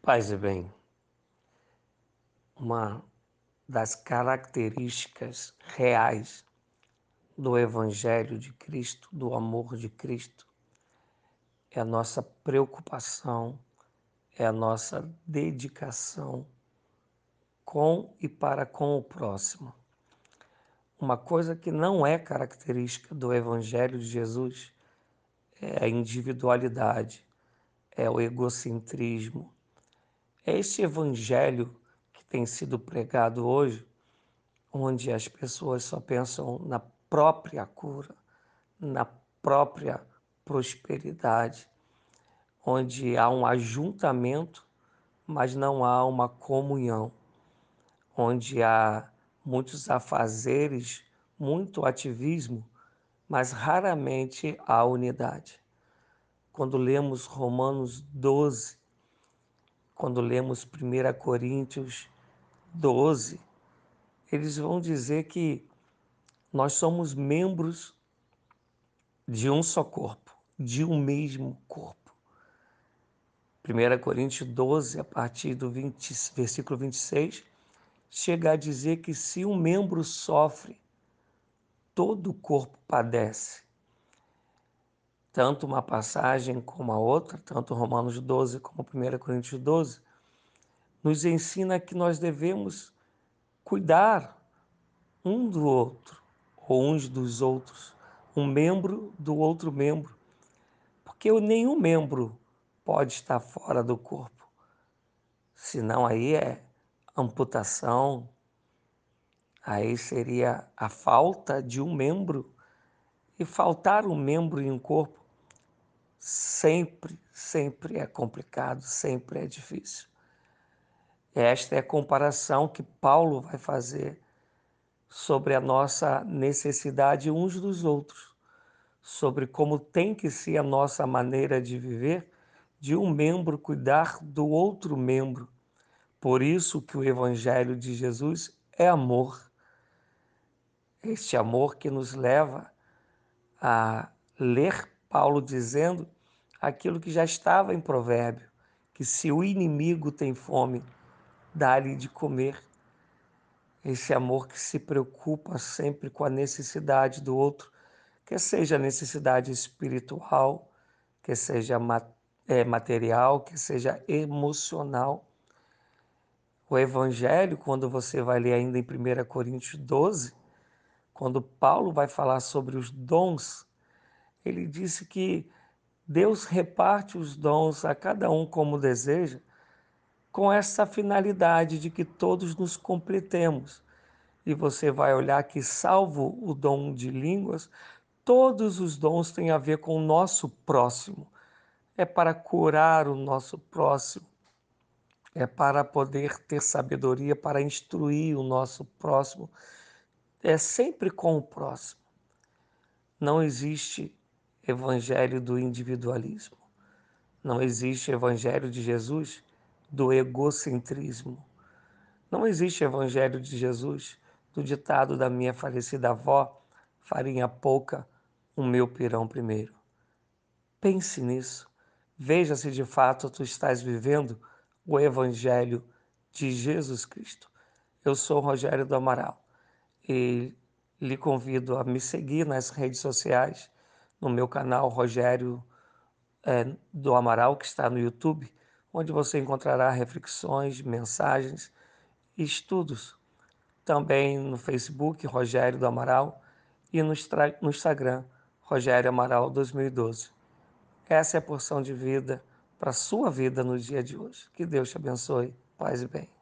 Paz e bem, uma das características reais do Evangelho de Cristo, do amor de Cristo, é a nossa preocupação, é a nossa dedicação com e para com o próximo. Uma coisa que não é característica do Evangelho de Jesus é a individualidade, é o egocentrismo, é este evangelho que tem sido pregado hoje, onde as pessoas só pensam na própria cura, na própria prosperidade, onde há um ajuntamento, mas não há uma comunhão, onde há muitos afazeres, muito ativismo, mas raramente há unidade. Quando lemos Romanos 12, quando lemos 1 Coríntios 12, eles vão dizer que nós somos membros de um só corpo, de um mesmo corpo. 1 Coríntios 12, a partir do 20, versículo 26, chega a dizer que se um membro sofre, todo o corpo padece. Tanto uma passagem como a outra, tanto Romanos 12 como 1 Coríntios 12, nos ensina que nós devemos cuidar um do outro, ou uns dos outros, um membro do outro membro, porque nenhum membro pode estar fora do corpo, senão aí é amputação, aí seria a falta de um membro, e faltar um membro em um corpo sempre, sempre é complicado, sempre é difícil. Esta é a comparação que Paulo vai fazer sobre a nossa necessidade uns dos outros, sobre como tem que ser a nossa maneira de viver, de um membro cuidar do outro membro. Por isso que o evangelho de Jesus é amor. Este amor que nos leva a ler Paulo dizendo aquilo que já estava em Provérbio, que se o inimigo tem fome, dá-lhe de comer. Esse amor que se preocupa sempre com a necessidade do outro, que seja necessidade espiritual, que seja é, material, que seja emocional. O Evangelho, quando você vai ler ainda em 1 Coríntios 12, quando Paulo vai falar sobre os dons, ele disse que Deus reparte os dons a cada um como deseja, com essa finalidade de que todos nos completemos. E você vai olhar que, salvo o dom de línguas, todos os dons têm a ver com o nosso próximo. É para curar o nosso próximo, é para poder ter sabedoria para instruir o nosso próximo. É sempre com o próximo. Não existe evangelho do individualismo. Não existe evangelho de Jesus do egocentrismo. Não existe evangelho de Jesus do ditado da minha falecida avó, farinha pouca, o meu pirão primeiro. Pense nisso. Veja se de fato tu estás vivendo o evangelho de Jesus Cristo. Eu sou Rogério do Amaral e lhe convido a me seguir nas redes sociais no meu canal Rogério é, do Amaral, que está no YouTube, onde você encontrará reflexões, mensagens e estudos. Também no Facebook, Rogério do Amaral, e no, no Instagram, Rogério Amaral 2012. Essa é a porção de vida para a sua vida no dia de hoje. Que Deus te abençoe. Paz e bem.